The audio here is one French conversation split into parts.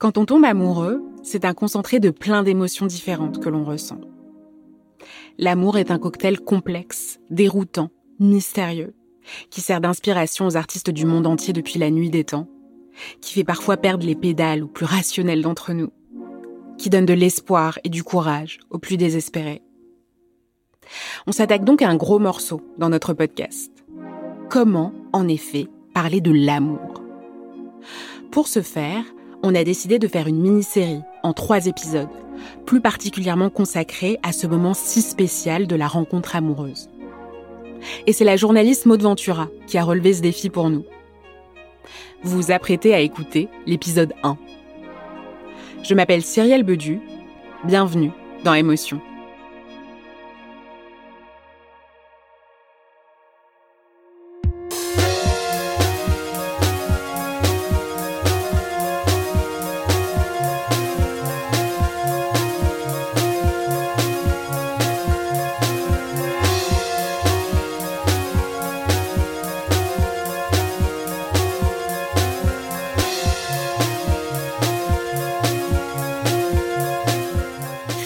Quand on tombe amoureux, c'est un concentré de plein d'émotions différentes que l'on ressent. L'amour est un cocktail complexe, déroutant, mystérieux, qui sert d'inspiration aux artistes du monde entier depuis la nuit des temps, qui fait parfois perdre les pédales aux plus rationnels d'entre nous, qui donne de l'espoir et du courage aux plus désespérés. On s'attaque donc à un gros morceau dans notre podcast. Comment, en effet, parler de l'amour? Pour ce faire, on a décidé de faire une mini-série en trois épisodes, plus particulièrement consacrée à ce moment si spécial de la rencontre amoureuse. Et c'est la journaliste Maud Ventura qui a relevé ce défi pour nous. Vous vous apprêtez à écouter l'épisode 1. Je m'appelle Cyrielle Bedu. Bienvenue dans Émotion.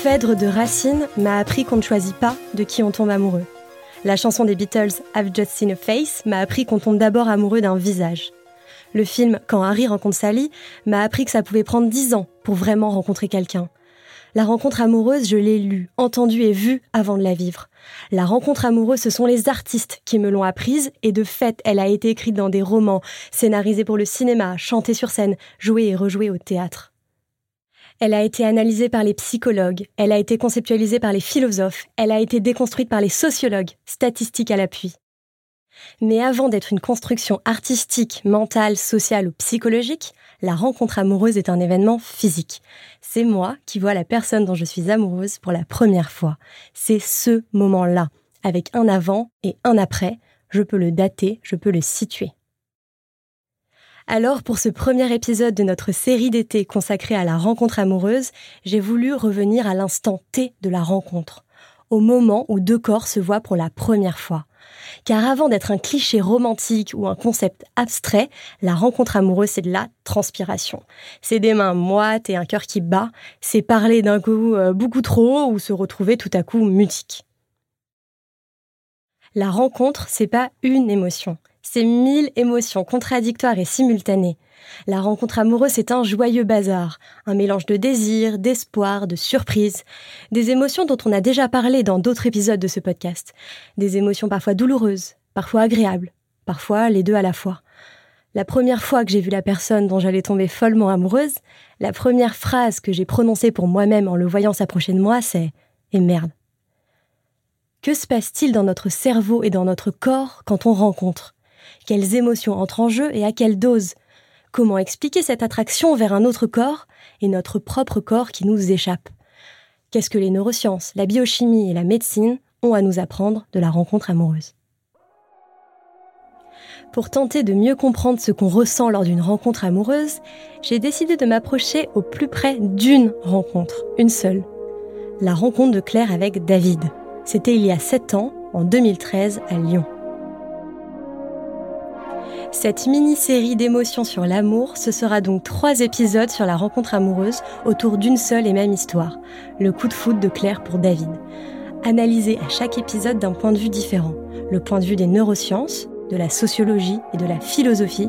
Phèdre de Racine m'a appris qu'on ne choisit pas de qui on tombe amoureux. La chanson des Beatles I've Just Seen a Face m'a appris qu'on tombe d'abord amoureux d'un visage. Le film Quand Harry rencontre Sally m'a appris que ça pouvait prendre dix ans pour vraiment rencontrer quelqu'un. La rencontre amoureuse, je l'ai lue, entendue et vue avant de la vivre. La rencontre amoureuse, ce sont les artistes qui me l'ont apprise, et de fait, elle a été écrite dans des romans, scénarisée pour le cinéma, chantée sur scène, jouée et rejouée au théâtre. Elle a été analysée par les psychologues, elle a été conceptualisée par les philosophes, elle a été déconstruite par les sociologues, statistiques à l'appui. Mais avant d'être une construction artistique, mentale, sociale ou psychologique, la rencontre amoureuse est un événement physique. C'est moi qui vois la personne dont je suis amoureuse pour la première fois. C'est ce moment-là, avec un avant et un après. Je peux le dater, je peux le situer. Alors, pour ce premier épisode de notre série d'été consacrée à la rencontre amoureuse, j'ai voulu revenir à l'instant T de la rencontre, au moment où deux corps se voient pour la première fois. Car avant d'être un cliché romantique ou un concept abstrait, la rencontre amoureuse, c'est de la transpiration. C'est des mains moites et un cœur qui bat, c'est parler d'un coup euh, beaucoup trop ou se retrouver tout à coup mutique. La rencontre, c'est pas une émotion, c'est mille émotions contradictoires et simultanées. La rencontre amoureuse, c'est un joyeux bazar, un mélange de désir, d'espoir, de surprise, des émotions dont on a déjà parlé dans d'autres épisodes de ce podcast, des émotions parfois douloureuses, parfois agréables, parfois les deux à la fois. La première fois que j'ai vu la personne dont j'allais tomber follement amoureuse, la première phrase que j'ai prononcée pour moi-même en le voyant s'approcher de moi, c'est ⁇ Et merde !⁇ Que se passe-t-il dans notre cerveau et dans notre corps quand on rencontre? Quelles émotions entrent en jeu et à quelle dose? Comment expliquer cette attraction vers un autre corps et notre propre corps qui nous échappe? Qu'est-ce que les neurosciences, la biochimie et la médecine ont à nous apprendre de la rencontre amoureuse? Pour tenter de mieux comprendre ce qu'on ressent lors d'une rencontre amoureuse, j'ai décidé de m'approcher au plus près d'une rencontre, une seule. La rencontre de Claire avec David. C'était il y a 7 ans, en 2013, à Lyon. Cette mini-série d'émotions sur l'amour, ce sera donc trois épisodes sur la rencontre amoureuse autour d'une seule et même histoire, le coup de foudre de Claire pour David. Analysé à chaque épisode d'un point de vue différent, le point de vue des neurosciences, de la sociologie et de la philosophie,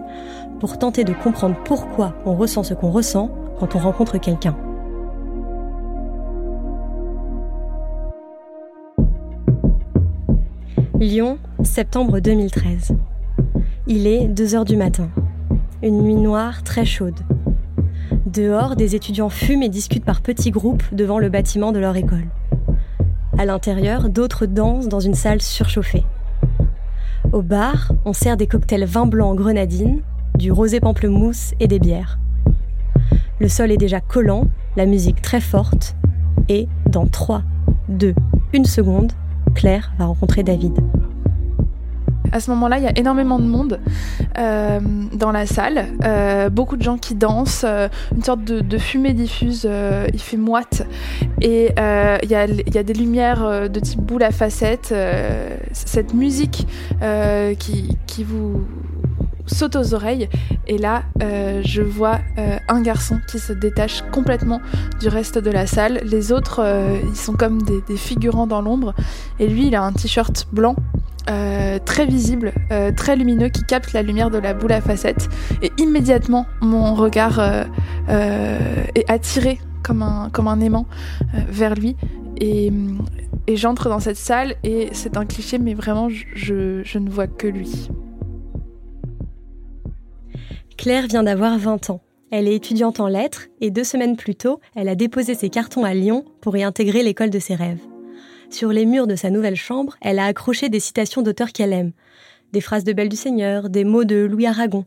pour tenter de comprendre pourquoi on ressent ce qu'on ressent quand on rencontre quelqu'un. Lyon, septembre 2013. Il est 2 heures du matin. Une nuit noire très chaude. Dehors, des étudiants fument et discutent par petits groupes devant le bâtiment de leur école. À l'intérieur, d'autres dansent dans une salle surchauffée. Au bar, on sert des cocktails vin blanc grenadine, du rosé pamplemousse et des bières. Le sol est déjà collant, la musique très forte, et dans 3, 2, 1 seconde, Claire va rencontrer David. À ce moment-là, il y a énormément de monde euh, dans la salle, euh, beaucoup de gens qui dansent, euh, une sorte de, fumée diffuse, il fait moite, et il y a, des lumières de type boule à facettes, cette musique qui, vous saute aux oreilles. Et là je vois un garçon qui se détache complètement du reste de la salle. Les autres ils sont comme des figurants dans l'ombre. Et lui il a un t-shirt blanc euh, très visible, euh, très lumineux, qui capte la lumière de la boule à facettes. Et immédiatement, mon regard euh, est attiré comme un, aimant vers lui. Et, j'entre dans cette salle et c'est un cliché, mais vraiment, je, je ne vois que lui. Claire vient d'avoir 20 ans. Elle est étudiante en lettres et deux semaines plus tôt, elle a déposé ses cartons à Lyon pour y intégrer l'école de ses rêves. Sur les murs de sa nouvelle chambre, elle a accroché des citations d'auteurs qu'elle aime, des phrases de Belle du Seigneur, des mots de Louis Aragon.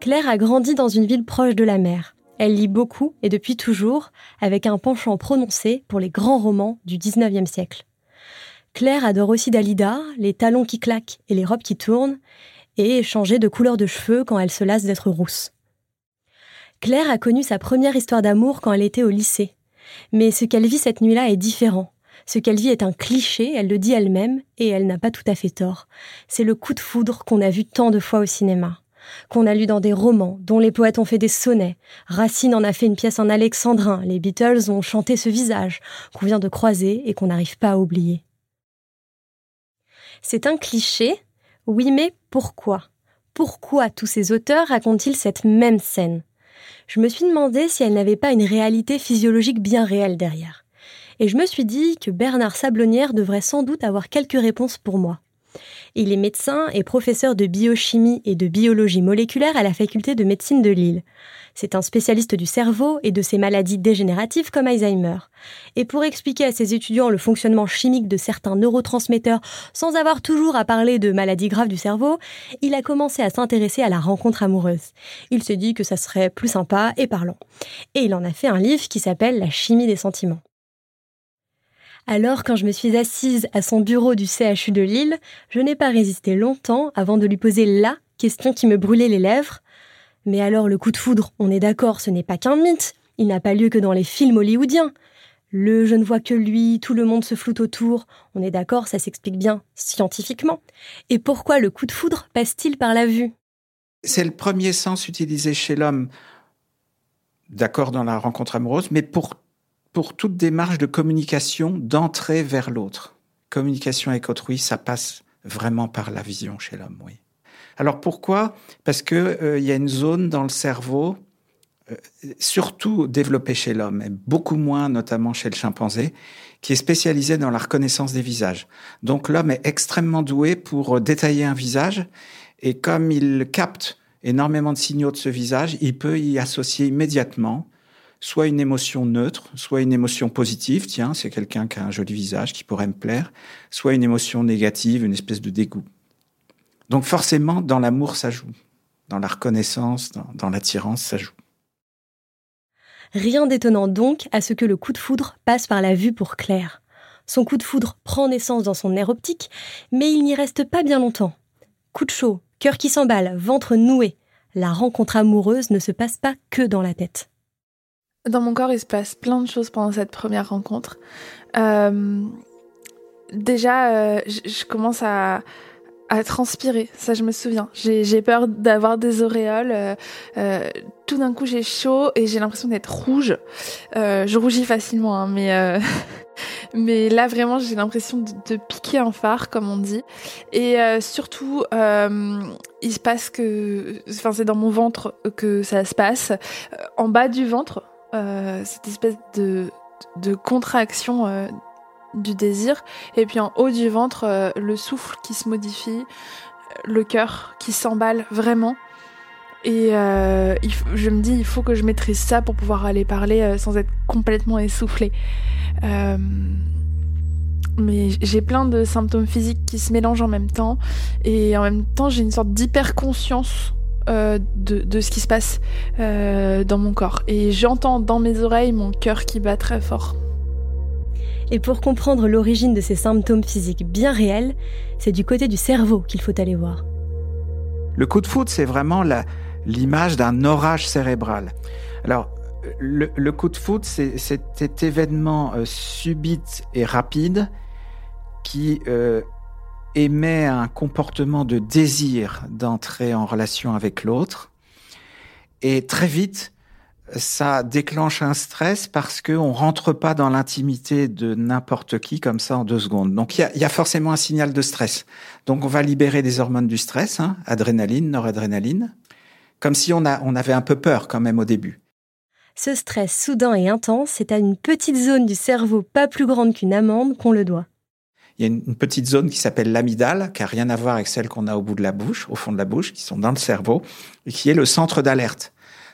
Claire a grandi dans une ville proche de la mer. Elle lit beaucoup et depuis toujours, avec un penchant prononcé pour les grands romans du XIXe siècle. Claire adore aussi Dalida, les talons qui claquent et les robes qui tournent, et changer de couleur de cheveux quand elle se lasse d'être rousse. Claire a connu sa première histoire d'amour quand elle était au lycée. Mais ce qu'elle vit cette nuit-là est différent. Ce qu'elle vit est un cliché, elle le dit elle-même, et elle n'a pas tout à fait tort. C'est le coup de foudre qu'on a vu tant de fois au cinéma, qu'on a lu dans des romans, dont les poètes ont fait des sonnets. Racine en a fait une pièce en alexandrin, les Beatles ont chanté ce visage, qu'on vient de croiser et qu'on n'arrive pas à oublier. C'est un cliché, oui, mais pourquoi? Pourquoi tous ces auteurs racontent-ils cette même scène? Je me suis demandé si elle n'avait pas une réalité physiologique bien réelle derrière et je me suis dit que Bernard Sablonnière devrait sans doute avoir quelques réponses pour moi. Il est médecin et professeur de biochimie et de biologie moléculaire à la faculté de médecine de Lille. C'est un spécialiste du cerveau et de ses maladies dégénératives comme Alzheimer. Et pour expliquer à ses étudiants le fonctionnement chimique de certains neurotransmetteurs sans avoir toujours à parler de maladies graves du cerveau, il a commencé à s'intéresser à la rencontre amoureuse. Il s'est dit que ça serait plus sympa et parlant. Et il en a fait un livre qui s'appelle La chimie des sentiments. Alors, quand je me suis assise à son bureau du CHU de Lille, je n'ai pas résisté longtemps avant de lui poser la question qui me brûlait les lèvres. Mais alors, le coup de foudre, on est d'accord, ce n'est pas qu'un mythe. Il n'a pas lieu que dans les films hollywoodiens. Le je ne vois que lui, tout le monde se floute autour. On est d'accord, ça s'explique bien scientifiquement. Et pourquoi le coup de foudre passe-t-il par la vue? C'est le premier sens utilisé chez l'homme, d'accord dans la rencontre amoureuse, mais pour pour toute démarche de communication, d'entrée vers l'autre. Communication avec autrui, ça passe vraiment par la vision chez l'homme, oui. Alors pourquoi? Parce que euh, il y a une zone dans le cerveau, euh, surtout développée chez l'homme, et beaucoup moins notamment chez le chimpanzé, qui est spécialisée dans la reconnaissance des visages. Donc l'homme est extrêmement doué pour détailler un visage, et comme il capte énormément de signaux de ce visage, il peut y associer immédiatement soit une émotion neutre, soit une émotion positive, tiens, c'est quelqu'un qui a un joli visage qui pourrait me plaire, soit une émotion négative, une espèce de dégoût. Donc forcément, dans l'amour, ça joue. Dans la reconnaissance, dans, l'attirance, ça joue. Rien d'étonnant donc à ce que le coup de foudre passe par la vue pour Claire. Son coup de foudre prend naissance dans son nerf optique, mais il n'y reste pas bien longtemps. Coup de chaud, cœur qui s'emballe, ventre noué. La rencontre amoureuse ne se passe pas que dans la tête. Dans mon corps, il se passe plein de choses pendant cette première rencontre. Euh, déjà, euh, je commence à, transpirer, ça je me souviens. J'ai peur d'avoir des auréoles. Euh, tout d'un coup, j'ai chaud et j'ai l'impression d'être rouge. je rougis facilement, hein, mais mais là vraiment j'ai l'impression de, piquer un phare comme on dit. Et surtout, il se passe que, enfin c'est dans mon ventre que ça se passe, en bas du ventre, cette espèce de, de contraction du désir, et puis en haut du ventre, le souffle qui se modifie, le cœur qui s'emballe vraiment. Et euh, je me dis, il faut que je maîtrise ça pour pouvoir aller parler euh, sans être complètement essoufflée. Euh, mais j'ai plein de symptômes physiques qui se mélangent en même temps. Et en même temps, j'ai une sorte d'hyper-conscience de, de, ce qui se passe dans mon corps. Et j'entends dans mes oreilles mon cœur qui bat très fort. Et pour comprendre l'origine de ces symptômes physiques bien réels, c'est du côté du cerveau qu'il faut aller voir. Le coup de foudre, c'est vraiment la, l'image d'un orage cérébral. Alors, le, coup de foudre, c'est cet événement euh, subit et rapide qui euh, émet un comportement de désir d'entrer en relation avec l'autre. Et très vite, ça déclenche un stress parce qu'on rentre pas dans l'intimité de n'importe qui comme ça en deux secondes. Donc il y a, forcément un signal de stress. Donc on va libérer des hormones du stress, hein, adrénaline, noradrénaline comme si on, a, on avait un peu peur quand même au début. Ce stress soudain et intense, c'est à une petite zone du cerveau pas plus grande qu'une amande qu'on le doit. Il y a une petite zone qui s'appelle l'amygdale, qui a rien à voir avec celle qu'on a au bout de la bouche, au fond de la bouche, qui sont dans le cerveau, et qui est le centre d'alerte.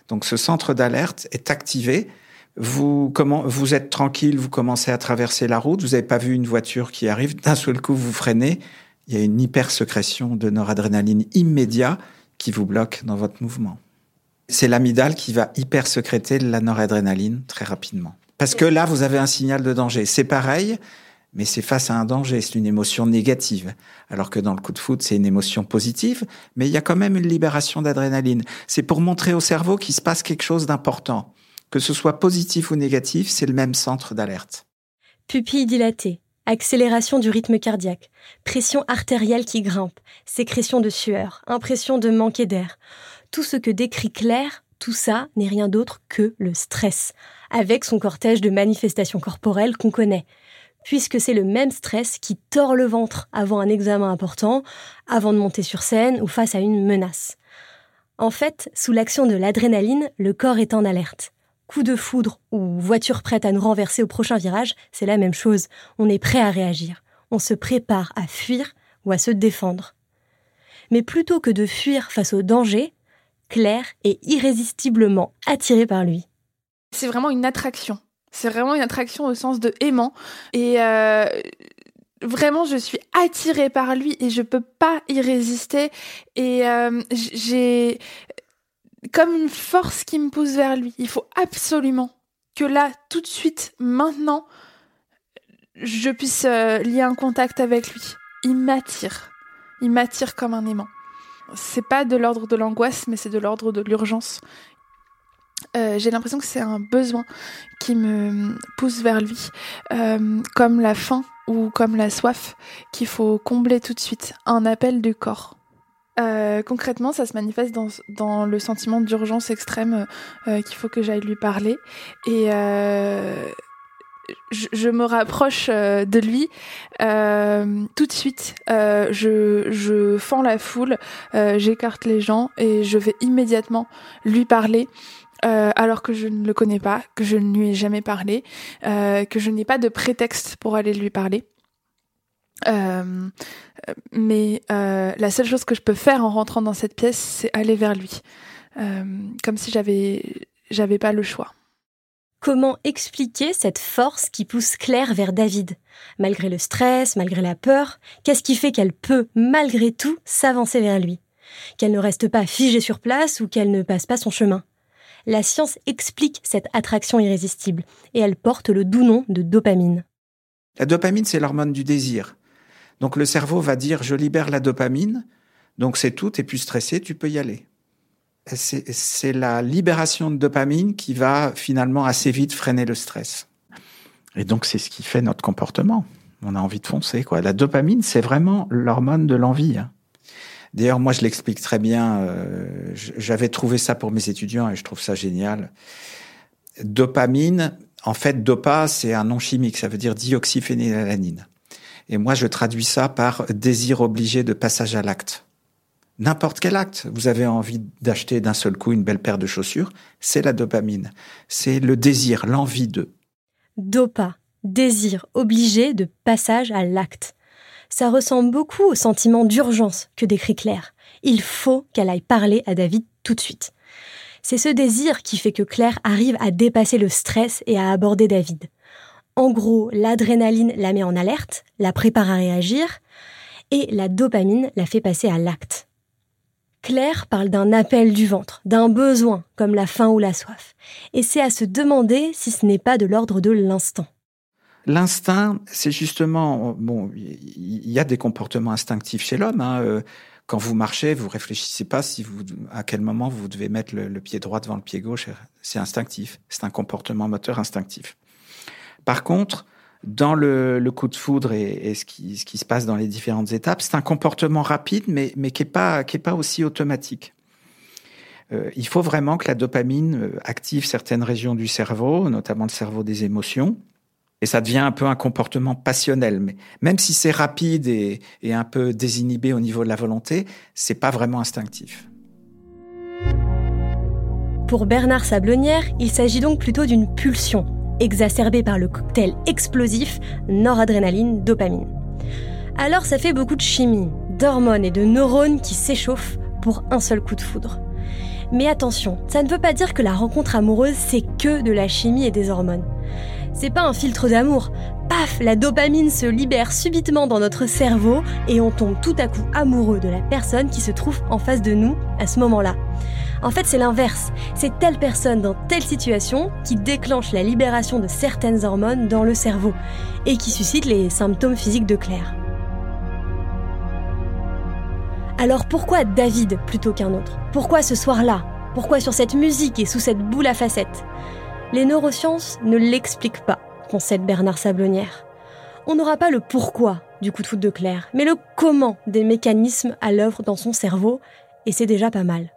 Donc ce centre d'alerte est activé. Vous, vous êtes tranquille, vous commencez à traverser la route, vous n'avez pas vu une voiture qui arrive, d'un seul coup vous freinez, il y a une hypersécrétion de noradrénaline immédiat qui vous bloque dans votre mouvement. C'est l'amygdale qui va hyper sécréter la noradrénaline très rapidement. Parce que là, vous avez un signal de danger. C'est pareil, mais c'est face à un danger, c'est une émotion négative. Alors que dans le coup de foot, c'est une émotion positive, mais il y a quand même une libération d'adrénaline. C'est pour montrer au cerveau qu'il se passe quelque chose d'important. Que ce soit positif ou négatif, c'est le même centre d'alerte. Pupille dilatée, accélération du rythme cardiaque, pression artérielle qui grimpe, sécrétion de sueur, impression de manquer d'air. Tout ce que décrit Claire, tout ça n'est rien d'autre que le stress, avec son cortège de manifestations corporelles qu'on connaît, puisque c'est le même stress qui tord le ventre avant un examen important, avant de monter sur scène ou face à une menace. En fait, sous l'action de l'adrénaline, le corps est en alerte coup de foudre ou voiture prête à nous renverser au prochain virage, c'est la même chose. On est prêt à réagir. On se prépare à fuir ou à se défendre. Mais plutôt que de fuir face au danger, Claire est irrésistiblement attirée par lui. C'est vraiment une attraction. C'est vraiment une attraction au sens de aimant. Et euh, vraiment, je suis attirée par lui et je peux pas y résister. Et euh, j'ai comme une force qui me pousse vers lui. Il faut absolument que là, tout de suite, maintenant, je puisse euh, lier un contact avec lui. Il m'attire. Il m'attire comme un aimant. C'est pas de l'ordre de l'angoisse, mais c'est de l'ordre de l'urgence. Euh, j'ai l'impression que c'est un besoin qui me pousse vers lui, euh, comme la faim ou comme la soif qu'il faut combler tout de suite, un appel du corps. Euh, concrètement, ça se manifeste dans, dans le sentiment d'urgence extrême qu'il faut que j'aille lui parler. Et je, me rapproche de lui tout de suite. je, je fends la foule, j'écarte les gens et je vais immédiatement lui parler. Alors que je ne le connais pas, que je ne lui ai jamais parlé, que je n'ai pas de prétexte pour aller lui parler. Euh, mais euh, la seule chose que je peux faire en rentrant dans cette pièce, c'est aller vers lui, euh, comme si j'avais j'avais pas le choix. Comment expliquer cette force qui pousse Claire vers David? Malgré le stress, malgré la peur, qu'est-ce qui fait qu'elle peut, malgré tout, s'avancer vers lui? Qu'elle ne reste pas figée sur place ou qu'elle ne passe pas son chemin? La science explique cette attraction irrésistible et elle porte le doux nom de dopamine. La dopamine, c'est l'hormone du désir. Donc le cerveau va dire je libère la dopamine, donc c'est tout, t'es plus stressé, tu peux y aller. C'est la libération de dopamine qui va finalement assez vite freiner le stress. Et donc c'est ce qui fait notre comportement. On a envie de foncer. Quoi. La dopamine, c'est vraiment l'hormone de l'envie. Hein. D'ailleurs, moi, je l'explique très bien. Euh, J'avais trouvé ça pour mes étudiants et je trouve ça génial. Dopamine, En fait, DOPA, c'est un nom chimique, ça veut dire dioxyphénylalanine. Et moi, je traduis ça par désir obligé de passage à l'acte. N'importe quel acte, vous avez envie d'acheter d'un seul coup une belle paire de chaussures, c'est la dopamine. C'est le désir, l'envie de. DOPA, désir obligé de passage à l'acte. Ça ressemble beaucoup au sentiment d'urgence que décrit Claire. Il faut qu'elle aille parler à David tout de suite. C'est ce désir qui fait que Claire arrive à dépasser le stress et à aborder David. En gros, l'adrénaline la met en alerte, la prépare à réagir, et la dopamine la fait passer à l'acte. Claire parle d'un appel du ventre, d'un besoin, comme la faim ou la soif. Et c'est à se demander si ce n'est pas de l'ordre de l'instinct. L'instinct, c'est justement, bon, il y a des comportements instinctifs chez l'homme. Hein, euh, quand vous marchez, vous réfléchissez pas si vous, à quel moment vous devez mettre le, pied droit devant le pied gauche. C'est instinctif. C'est un comportement moteur instinctif. Par contre, dans le, coup de foudre et, ce, qui, se passe dans les différentes étapes, c'est un comportement rapide, mais, qui n'est pas aussi automatique. Euh, il faut vraiment que la dopamine euh, active certaines régions du cerveau, notamment le cerveau des émotions, et ça devient un peu un comportement passionnel. Mais même si c'est rapide et, un peu désinhibé au niveau de la volonté, c'est pas vraiment instinctif. Pour Bernard Sablonnière, il s'agit donc plutôt d'une pulsion, exacerbée par le cocktail explosif noradrénaline-dopamine. Alors ça fait beaucoup de chimie, d'hormones et de neurones qui s'échauffent pour un seul coup de foudre. Mais attention, ça ne veut pas dire que la rencontre amoureuse c'est que de la chimie et des hormones. C'est pas un filtre d'amour. Paf, la dopamine se libère subitement dans notre cerveau et on tombe tout à coup amoureux de la personne qui se trouve en face de nous à ce moment-là. En fait, c'est l'inverse. C'est telle personne dans telle situation qui déclenche la libération de certaines hormones dans le cerveau et qui suscite les symptômes physiques de Claire. Alors pourquoi David plutôt qu'un autre? Pourquoi ce soir-là? Pourquoi sur cette musique et sous cette boule à facettes? Les neurosciences ne l'expliquent pas, concède Bernard Sablonnière. On n'aura pas le pourquoi du coup de foudre de Claire, mais le comment des mécanismes à l'œuvre dans son cerveau, et c'est déjà pas mal.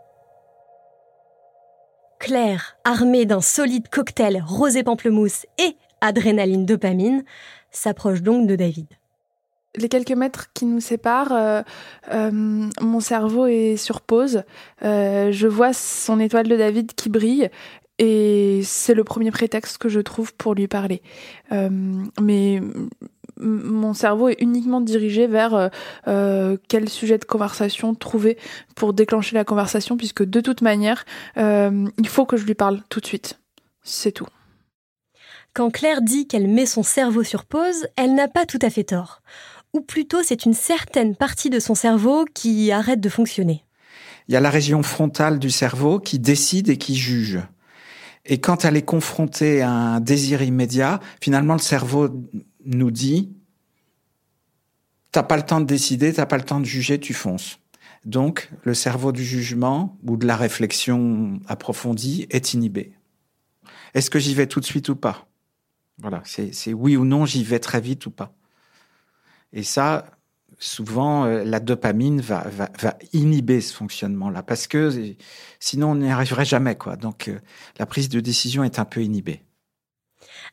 Claire, armée d'un solide cocktail rosé pamplemousse et adrénaline dopamine, s'approche donc de David les quelques mètres qui nous séparent, euh, euh, mon cerveau est sur pause. Euh, je vois son étoile de David qui brille et c'est le premier prétexte que je trouve pour lui parler. Euh, mais mon cerveau est uniquement dirigé vers euh, euh, quel sujet de conversation trouver pour déclencher la conversation, puisque de toute manière, il faut que je lui parle tout de suite. C'est tout. Quand Claire dit qu'elle met son cerveau sur pause, elle n'a pas tout à fait tort. Ou plutôt, c'est une certaine partie de son cerveau qui arrête de fonctionner. Il y a la région frontale du cerveau qui décide et qui juge. Et quand elle est confrontée à un désir immédiat, finalement, le cerveau nous dit, t'as pas le temps de décider, t'as pas le temps de juger, tu fonces. Donc, le cerveau du jugement ou de la réflexion approfondie est inhibé. Est-ce que j'y vais tout de suite ou pas? Voilà, c'est oui ou non, j'y vais très vite ou pas. Et ça, souvent euh, la dopamine va, inhiber ce fonctionnement-là parce que sinon on n'y arriverait jamais quoi. Donc euh, la prise de décision est un peu inhibée.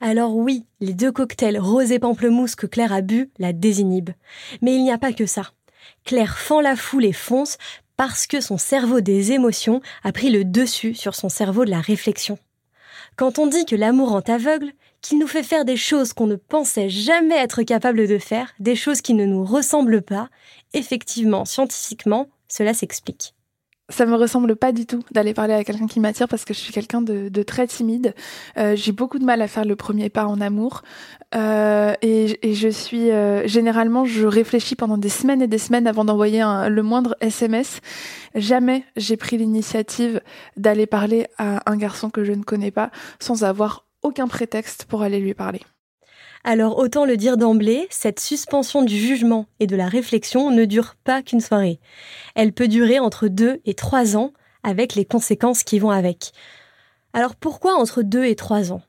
Alors oui, les deux cocktails rosé pamplemousse que Claire a bu la désinhibent. Mais il n'y a pas que ça. Claire fend la foule et fonce parce que son cerveau des émotions a pris le dessus sur son cerveau de la réflexion. Quand on dit que l'amour rend aveugle, qu'il nous fait faire des choses qu'on ne pensait jamais être capable de faire, des choses qui ne nous ressemblent pas, effectivement, scientifiquement, cela s'explique. Ça me ressemble pas du tout d'aller parler à quelqu'un qui m'attire parce que je suis quelqu'un de, très timide. Euh, j'ai beaucoup de mal à faire le premier pas en amour euh, et, je suis euh, généralement je réfléchis pendant des semaines et des semaines avant d'envoyer le moindre SMS. Jamais j'ai pris l'initiative d'aller parler à un garçon que je ne connais pas sans avoir aucun prétexte pour aller lui parler. Alors autant le dire d'emblée, cette suspension du jugement et de la réflexion ne dure pas qu'une soirée. Elle peut durer entre deux et trois ans, avec les conséquences qui vont avec. Alors pourquoi entre deux et trois ans?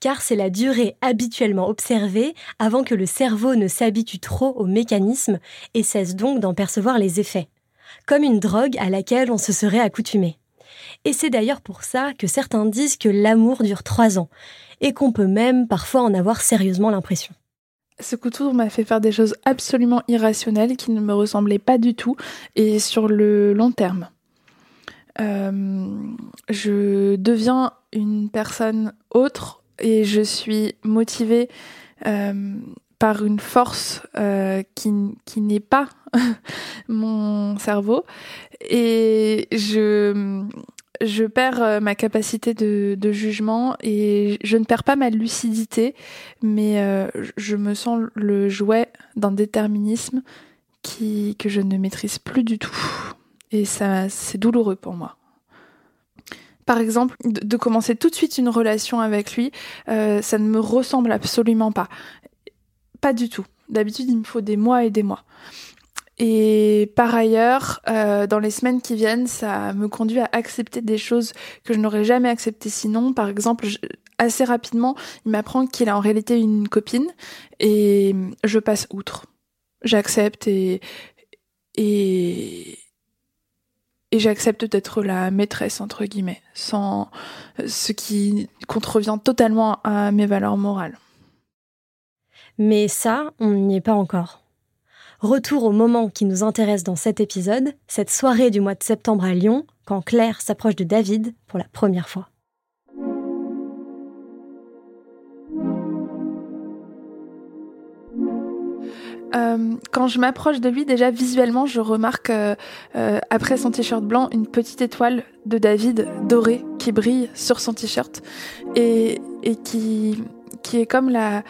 Car c'est la durée habituellement observée avant que le cerveau ne s'habitue trop au mécanisme et cesse donc d'en percevoir les effets, comme une drogue à laquelle on se serait accoutumé. Et c'est d'ailleurs pour ça que certains disent que l'amour dure trois ans, et qu'on peut même parfois en avoir sérieusement l'impression. Ce coup de foudre m'a fait faire des choses absolument irrationnelles qui ne me ressemblaient pas du tout, et sur le long terme. Euh, je deviens une personne autre et je suis motivée euh, par une force euh, qui, qui n'est pas mon cerveau et je, je perds ma capacité de, jugement et je ne perds pas ma lucidité, mais je me sens le jouet d'un déterminisme que je ne maîtrise plus du tout. Et ça, c'est douloureux pour moi. Par exemple, de, commencer tout de suite une relation avec lui, euh, ça ne me ressemble absolument pas. Pas du tout. D'habitude, il me faut des mois et des mois. Et par ailleurs, euh, dans les semaines qui viennent, ça me conduit à accepter des choses que je n'aurais jamais acceptées sinon. Par exemple, assez rapidement, il m'apprend qu'il a en réalité une copine et je passe outre. J'accepte et, et, et j'accepte d'être la maîtresse entre guillemets, sans ce qui contrevient totalement à mes valeurs morales. Mais ça, on n'y est pas encore. Retour au moment qui nous intéresse dans cet épisode, cette soirée du mois de septembre à Lyon, quand Claire s'approche de David pour la première fois. Euh, quand je m'approche de lui, déjà visuellement, je remarque euh, euh, après son t-shirt blanc une petite étoile de David dorée qui brille sur son t-shirt et, et qui, qui est comme la,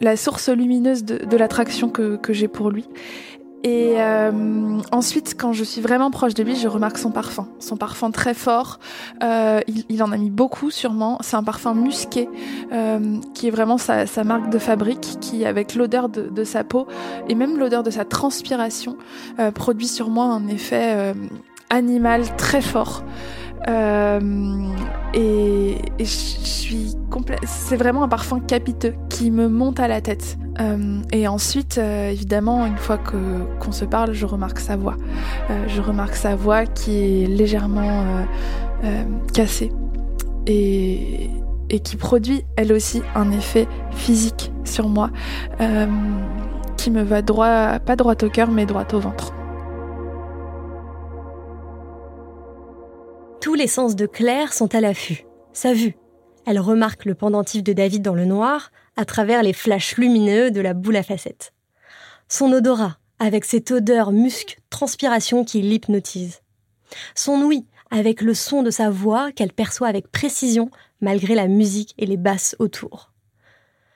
la source lumineuse de, l'attraction que, j'ai pour lui. Et euh, ensuite, quand je suis vraiment proche de lui, je remarque son parfum. Son parfum très fort. Euh, il, en a mis beaucoup sûrement. C'est un parfum musqué euh, qui est vraiment sa, marque de fabrique, qui avec l'odeur de, sa peau et même l'odeur de sa transpiration euh, produit sur moi un effet euh, animal très fort. Euh, et, je suis. C'est vraiment un parfum capiteux qui me monte à la tête. Euh, et ensuite, euh, évidemment, une fois qu'on se parle, je remarque sa voix. Je remarque sa voix qui est légèrement cassée et, et qui produit elle aussi un effet physique sur moi qui me va droit, pas droit au cœur, mais droit au ventre. Les sens de Claire sont à l'affût. Sa vue. Elle remarque le pendentif de David dans le noir à travers les flashs lumineux de la boule à facettes. Son odorat, avec cette odeur musc, transpiration qui l'hypnotise. Son ouïe, avec le son de sa voix qu'elle perçoit avec précision malgré la musique et les basses autour.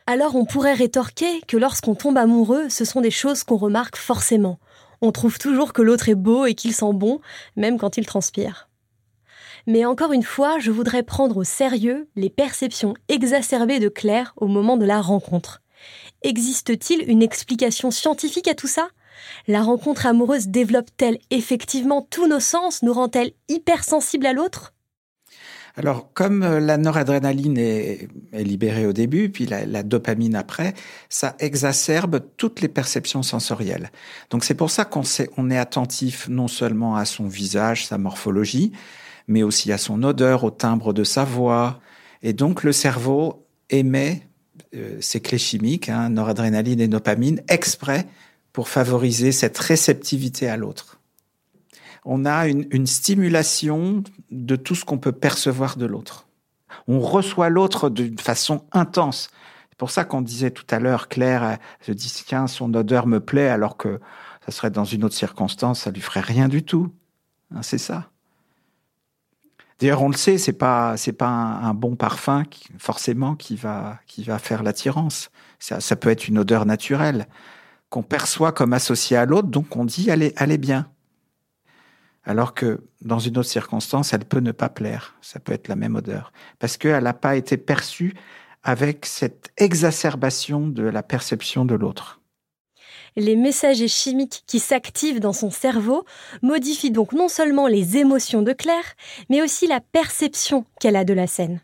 Alors on pourrait rétorquer que lorsqu'on tombe amoureux, ce sont des choses qu'on remarque forcément. On trouve toujours que l'autre est beau et qu'il sent bon, même quand il transpire. Mais encore une fois, je voudrais prendre au sérieux les perceptions exacerbées de Claire au moment de la rencontre. Existe-t-il une explication scientifique à tout ça? La rencontre amoureuse développe-t-elle effectivement tous nos sens Nous rend-elle hypersensibles à l'autre? Alors, comme euh, la noradrénaline est, libérée au début, puis la, dopamine après, ça exacerbe toutes les perceptions sensorielles. Donc, c'est pour ça qu'on on est attentif non seulement à son visage, sa morphologie, mais aussi à son odeur, au timbre de sa voix. Et donc le cerveau émet euh, ces clés chimiques, hein, noradrénaline et dopamine, exprès pour favoriser cette réceptivité à l'autre. On a une, stimulation de tout ce qu'on peut percevoir de l'autre. On reçoit l'autre d'une façon intense. C'est pour ça qu'on disait tout à l'heure, Claire se dit, tiens, son odeur me plaît, alors que ça serait dans une autre circonstance, ça lui ferait rien du tout. Hein, c'est ça. D'ailleurs, on le sait, c'est pas c'est pas un, bon parfum qui, forcément qui va qui va faire l'attirance. Ça, ça peut être une odeur naturelle qu'on perçoit comme associée à l'autre, donc on dit elle est bien. Alors que dans une autre circonstance, elle peut ne pas plaire. Ça peut être la même odeur parce qu'elle n'a pas été perçue avec cette exacerbation de la perception de l'autre les messagers chimiques qui s'activent dans son cerveau modifient donc non seulement les émotions de Claire, mais aussi la perception qu'elle a de la scène.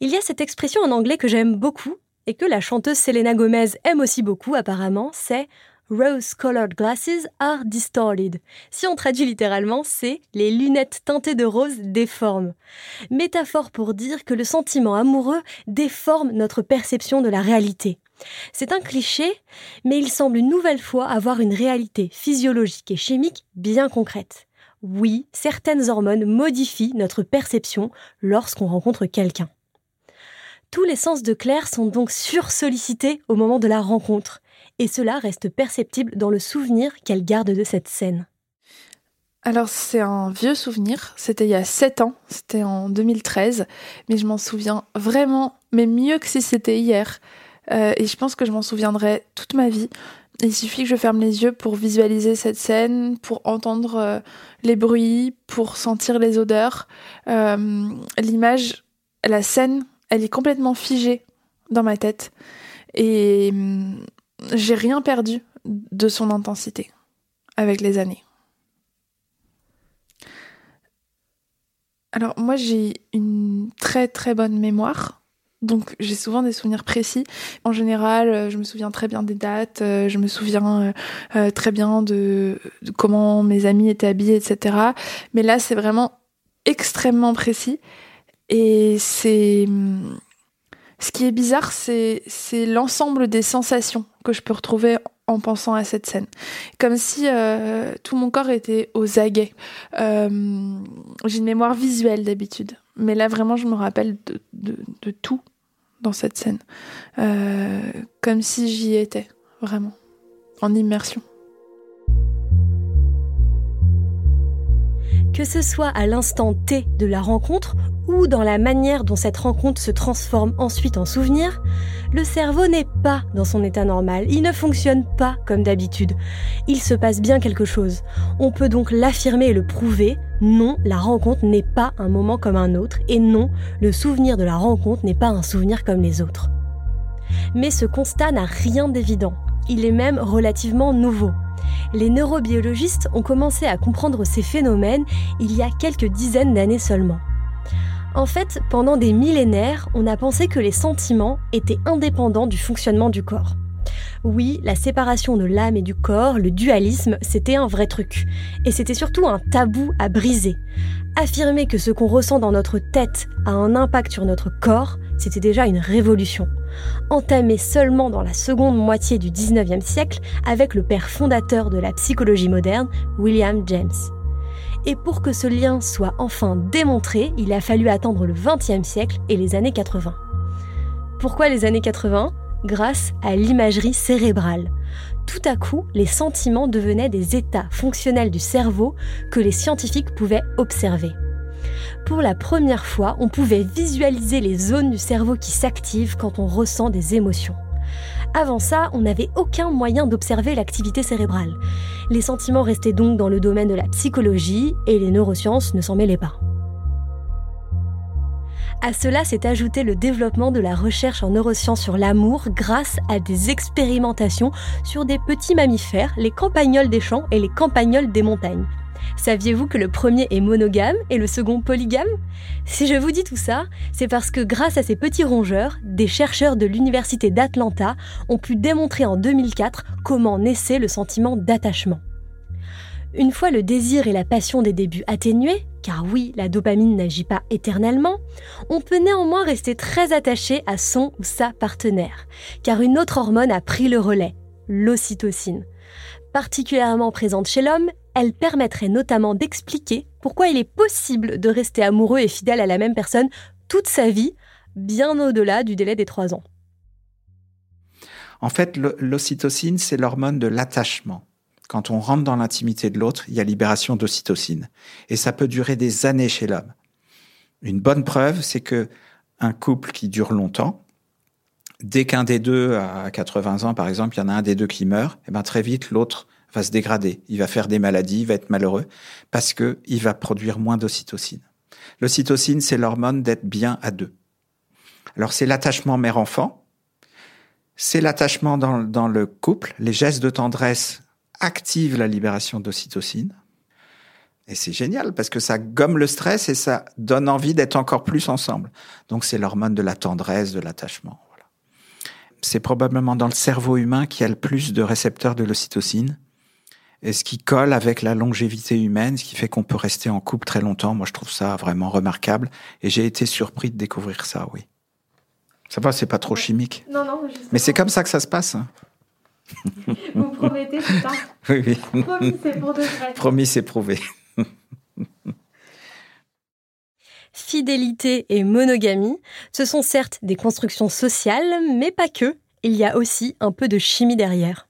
Il y a cette expression en anglais que j'aime beaucoup et que la chanteuse Selena Gomez aime aussi beaucoup apparemment, c'est Rose-colored glasses are distorted. Si on traduit littéralement, c'est les lunettes teintées de rose déforment. Métaphore pour dire que le sentiment amoureux déforme notre perception de la réalité. C'est un cliché, mais il semble une nouvelle fois avoir une réalité physiologique et chimique bien concrète. Oui, certaines hormones modifient notre perception lorsqu'on rencontre quelqu'un. Tous les sens de Claire sont donc sursollicités au moment de la rencontre, et cela reste perceptible dans le souvenir qu'elle garde de cette scène. Alors c'est un vieux souvenir, c'était il y a 7 ans, c'était en 2013, mais je m'en souviens vraiment, mais mieux que si c'était hier. Euh, et je pense que je m'en souviendrai toute ma vie. Il suffit que je ferme les yeux pour visualiser cette scène, pour entendre euh, les bruits, pour sentir les odeurs. Euh, l'image, la scène, elle est complètement figée dans ma tête. Et hum, j'ai rien perdu de son intensité avec les années. Alors moi j'ai une très très bonne mémoire, donc j'ai souvent des souvenirs précis. En général, euh, je me souviens très bien des dates, euh, je me souviens euh, très bien de, comment mes amis étaient habillés, etc. Mais là c'est vraiment extrêmement précis et c'est hum, ce qui est bizarre, c'est l'ensemble des sensations que je peux retrouver en pensant à cette scène. Comme si tout mon corps était aux aguets. J'ai une mémoire visuelle d'habitude. Mais là, vraiment, je me rappelle de, tout dans cette scène. Euh, comme si j'y étais, vraiment. En immersion. Que ce soit à l'instant T de la rencontre ou dans la manière dont cette rencontre se transforme ensuite en souvenir, le cerveau n'est pas dans son état normal, il ne fonctionne pas comme d'habitude. Il se passe bien quelque chose. On peut donc l'affirmer et le prouver, non, la rencontre n'est pas un moment comme un autre, et non, le souvenir de la rencontre n'est pas un souvenir comme les autres. Mais ce constat n'a rien d'évident, il est même relativement nouveau les neurobiologistes ont commencé à comprendre ces phénomènes il y a quelques dizaines d'années seulement. En fait, pendant des millénaires, on a pensé que les sentiments étaient indépendants du fonctionnement du corps. Oui, la séparation de l'âme et du corps, le dualisme, c'était un vrai truc. Et c'était surtout un tabou à briser. Affirmer que ce qu'on ressent dans notre tête a un impact sur notre corps, c'était déjà une révolution. Entamée seulement dans la seconde moitié du 19e siècle avec le père fondateur de la psychologie moderne, William James. Et pour que ce lien soit enfin démontré, il a fallu attendre le 20e siècle et les années 80. Pourquoi les années 80 Grâce à l'imagerie cérébrale. Tout à coup, les sentiments devenaient des états fonctionnels du cerveau que les scientifiques pouvaient observer. Pour la première fois, on pouvait visualiser les zones du cerveau qui s'activent quand on ressent des émotions. Avant ça, on n'avait aucun moyen d'observer l'activité cérébrale. Les sentiments restaient donc dans le domaine de la psychologie et les neurosciences ne s'en mêlaient pas. À cela s'est ajouté le développement de la recherche en neurosciences sur l'amour grâce à des expérimentations sur des petits mammifères, les campagnols des champs et les campagnols des montagnes. Saviez-vous que le premier est monogame et le second polygame? Si je vous dis tout ça, c'est parce que grâce à ces petits rongeurs, des chercheurs de l'Université d'Atlanta ont pu démontrer en 2004 comment naissait le sentiment d'attachement. Une fois le désir et la passion des débuts atténués, car oui, la dopamine n'agit pas éternellement, on peut néanmoins rester très attaché à son ou sa partenaire, car une autre hormone a pris le relais, l'ocytocine. Particulièrement présente chez l'homme, elle permettrait notamment d'expliquer pourquoi il est possible de rester amoureux et fidèle à la même personne toute sa vie, bien au-delà du délai des trois ans. En fait, l'ocytocine, c'est l'hormone de l'attachement. Quand on rentre dans l'intimité de l'autre, il y a libération d'ocytocine. Et ça peut durer des années chez l'homme. Une bonne preuve, c'est que un couple qui dure longtemps, dès qu'un des deux a 80 ans, par exemple, il y en a un des deux qui meurt, et eh ben très vite l'autre va se dégrader, il va faire des maladies, il va être malheureux, parce que il va produire moins d'ocytocine. L'ocytocine, c'est l'hormone d'être bien à deux. Alors c'est l'attachement mère-enfant, c'est l'attachement dans le couple, les gestes de tendresse activent la libération d'ocytocine. Et c'est génial parce que ça gomme le stress et ça donne envie d'être encore plus ensemble. Donc c'est l'hormone de la tendresse, de l'attachement. c'est probablement dans le cerveau humain qu'il y a le plus de récepteurs de l'ocytocine. Et ce qui colle avec la longévité humaine, ce qui fait qu'on peut rester en couple très longtemps. Moi, je trouve ça vraiment remarquable. Et j'ai été surpris de découvrir ça, oui. Ça va, c'est pas trop chimique. Non, non, Mais c'est comme ça que ça se passe. Vous promettez, c'est ça Oui, oui. Promis, c'est pour de vrai. Promis, c'est prouvé. Fidélité et monogamie, ce sont certes des constructions sociales, mais pas que. Il y a aussi un peu de chimie derrière.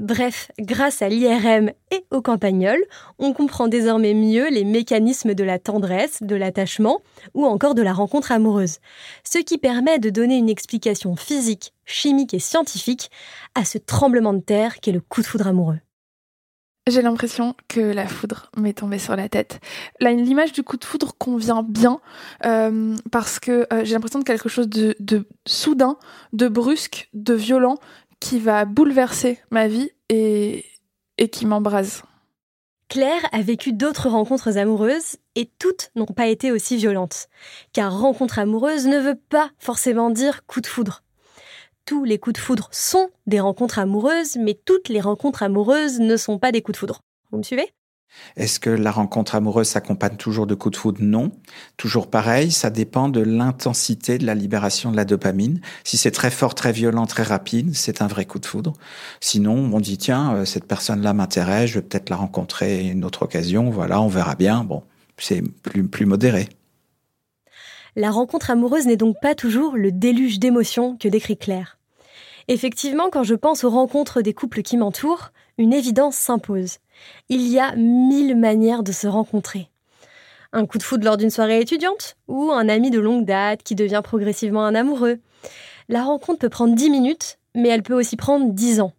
Bref, grâce à l'IRM et au campagnol, on comprend désormais mieux les mécanismes de la tendresse, de l'attachement ou encore de la rencontre amoureuse, ce qui permet de donner une explication physique, chimique et scientifique à ce tremblement de terre qu'est le coup de foudre amoureux. J'ai l'impression que la foudre m'est tombée sur la tête. L'image du coup de foudre convient bien euh, parce que euh, j'ai l'impression de quelque chose de soudain, de brusque, de violent qui va bouleverser ma vie et, et qui m'embrase. Claire a vécu d'autres rencontres amoureuses et toutes n'ont pas été aussi violentes. Car rencontre amoureuse ne veut pas forcément dire coup de foudre. Tous les coups de foudre sont des rencontres amoureuses, mais toutes les rencontres amoureuses ne sont pas des coups de foudre. Vous me suivez? Est-ce que la rencontre amoureuse s'accompagne toujours de coups de foudre? Non. Toujours pareil, ça dépend de l'intensité de la libération de la dopamine. Si c'est très fort, très violent, très rapide, c'est un vrai coup de foudre. Sinon, on dit tiens, euh, cette personne-là m'intéresse, je vais peut-être la rencontrer une autre occasion. Voilà, on verra bien. Bon, c'est plus plus modéré. La rencontre amoureuse n'est donc pas toujours le déluge d'émotions que décrit Claire. Effectivement, quand je pense aux rencontres des couples qui m'entourent, une évidence s'impose. Il y a mille manières de se rencontrer. Un coup de foudre lors d'une soirée étudiante ou un ami de longue date qui devient progressivement un amoureux. La rencontre peut prendre 10 minutes, mais elle peut aussi prendre 10 ans.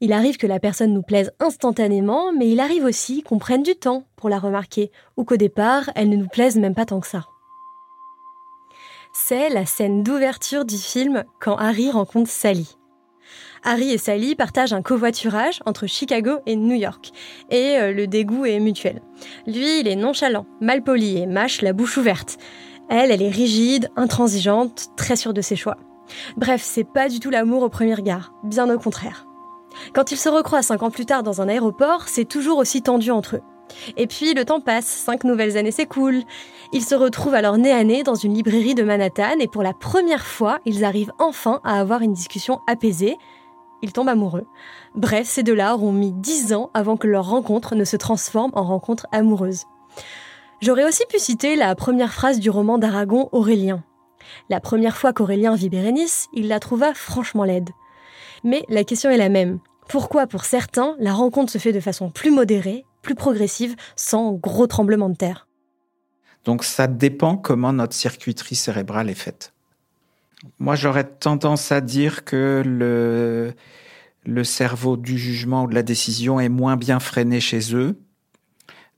Il arrive que la personne nous plaise instantanément, mais il arrive aussi qu'on prenne du temps pour la remarquer, ou qu'au départ, elle ne nous plaise même pas tant que ça. C'est la scène d'ouverture du film quand Harry rencontre Sally. Harry et Sally partagent un covoiturage entre Chicago et New York, et euh, le dégoût est mutuel. Lui, il est nonchalant, malpoli et mâche la bouche ouverte. Elle, elle est rigide, intransigeante, très sûre de ses choix. Bref, c'est pas du tout l'amour au premier regard, bien au contraire. Quand ils se recroisent cinq ans plus tard dans un aéroport, c'est toujours aussi tendu entre eux. Et puis le temps passe, cinq nouvelles années s'écoulent. Ils se retrouvent alors nez à nez dans une librairie de Manhattan et pour la première fois, ils arrivent enfin à avoir une discussion apaisée. Ils tombent amoureux. Bref, ces deux-là auront mis dix ans avant que leur rencontre ne se transforme en rencontre amoureuse. J'aurais aussi pu citer la première phrase du roman d'Aragon Aurélien. La première fois qu'Aurélien vit Bérénice, il la trouva franchement laide. Mais la question est la même. Pourquoi, pour certains, la rencontre se fait de façon plus modérée, plus progressive, sans gros tremblements de terre Donc ça dépend comment notre circuiterie cérébrale est faite. Moi, j'aurais tendance à dire que le, le cerveau du jugement ou de la décision est moins bien freiné chez eux.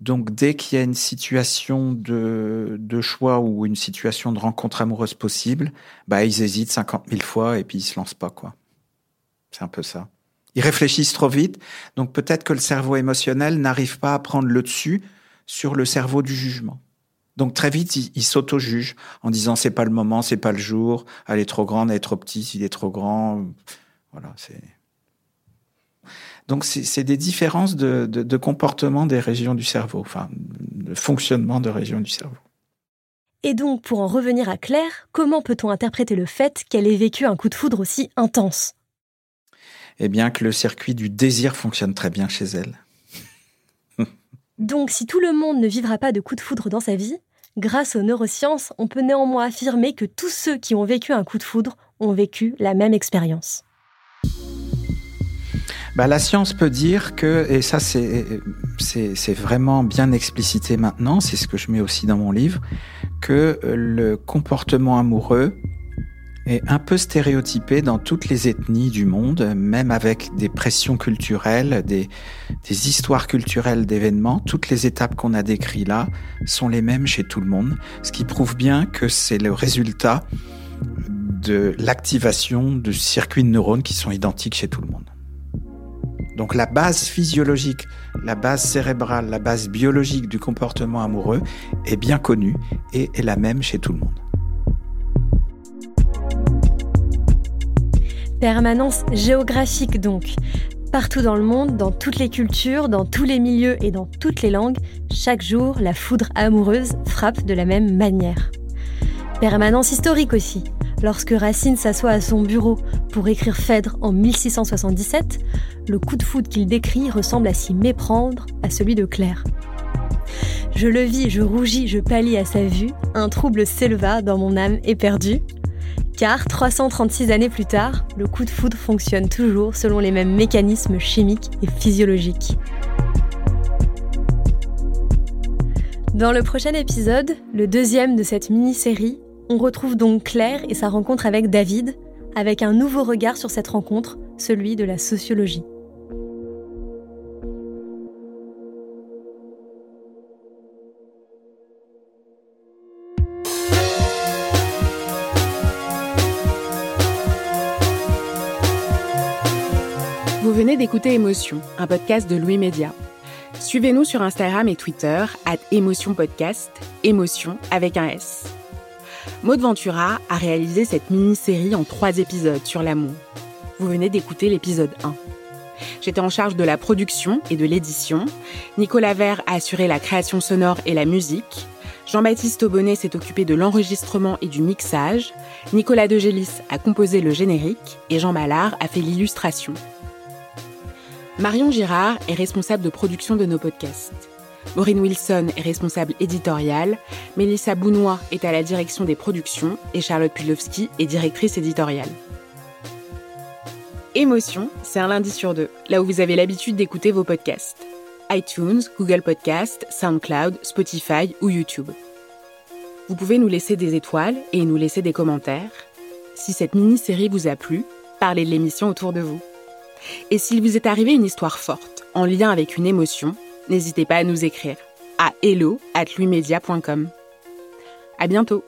Donc, dès qu'il y a une situation de, de choix ou une situation de rencontre amoureuse possible, bah, ils hésitent 50 000 fois et puis ils se lancent pas, quoi. C'est un peu ça. Ils réfléchissent trop vite, donc peut-être que le cerveau émotionnel n'arrive pas à prendre le dessus sur le cerveau du jugement. Donc très vite, ils il s'auto-jugent en disant c'est pas le moment, c'est pas le jour, elle est trop grande, elle est trop petite, il est trop grand. Voilà, c'est. Donc c'est des différences de, comportement des régions du cerveau, enfin de fonctionnement de régions du cerveau. Et donc, pour en revenir à Claire, comment peut-on interpréter le fait qu'elle ait vécu un coup de foudre aussi intense? Eh bien, que le circuit du désir fonctionne très bien chez elle. donc, si tout le monde ne vivra pas de coup de foudre dans sa vie, grâce aux neurosciences, on peut néanmoins affirmer que tous ceux qui ont vécu un coup de foudre ont vécu la même expérience. Bah, la science peut dire que, et ça c'est vraiment bien explicité maintenant, c'est ce que je mets aussi dans mon livre, que le comportement amoureux est un peu stéréotypé dans toutes les ethnies du monde, même avec des pressions culturelles, des, des histoires culturelles d'événements. Toutes les étapes qu'on a décrites là sont les mêmes chez tout le monde, ce qui prouve bien que c'est le résultat de l'activation de circuits de neurones qui sont identiques chez tout le monde. Donc la base physiologique, la base cérébrale, la base biologique du comportement amoureux est bien connue et est la même chez tout le monde. Permanence géographique donc. Partout dans le monde, dans toutes les cultures, dans tous les milieux et dans toutes les langues, chaque jour, la foudre amoureuse frappe de la même manière. Permanence historique aussi. Lorsque Racine s'assoit à son bureau pour écrire Phèdre en 1677, le coup de foudre qu'il décrit ressemble à s'y méprendre à celui de Claire. Je le vis, je rougis, je pâlis à sa vue, un trouble s'éleva dans mon âme éperdue, car 336 années plus tard, le coup de foudre fonctionne toujours selon les mêmes mécanismes chimiques et physiologiques. Dans le prochain épisode, le deuxième de cette mini-série, on retrouve donc Claire et sa rencontre avec David, avec un nouveau regard sur cette rencontre, celui de la sociologie. D'écouter Émotion, un podcast de Louis Média. Suivez-nous sur Instagram et Twitter, at Émotion Podcast, Émotion avec un S. Maud Ventura a réalisé cette mini-série en trois épisodes sur l'amour. Vous venez d'écouter l'épisode 1. J'étais en charge de la production et de l'édition. Nicolas Vert a assuré la création sonore et la musique. Jean-Baptiste Aubonnet s'est occupé de l'enregistrement et du mixage. Nicolas Degélis a composé le générique et Jean Mallard a fait l'illustration. Marion Girard est responsable de production de nos podcasts. Maureen Wilson est responsable éditoriale, Mélissa Bounois est à la direction des productions et Charlotte Pudlowski est directrice éditoriale. Émotion, c'est un lundi sur deux, là où vous avez l'habitude d'écouter vos podcasts. iTunes, Google Podcast, SoundCloud, Spotify ou YouTube. Vous pouvez nous laisser des étoiles et nous laisser des commentaires. Si cette mini-série vous a plu, parlez de l'émission autour de vous. Et s'il vous est arrivé une histoire forte, en lien avec une émotion, n'hésitez pas à nous écrire à hello at À bientôt!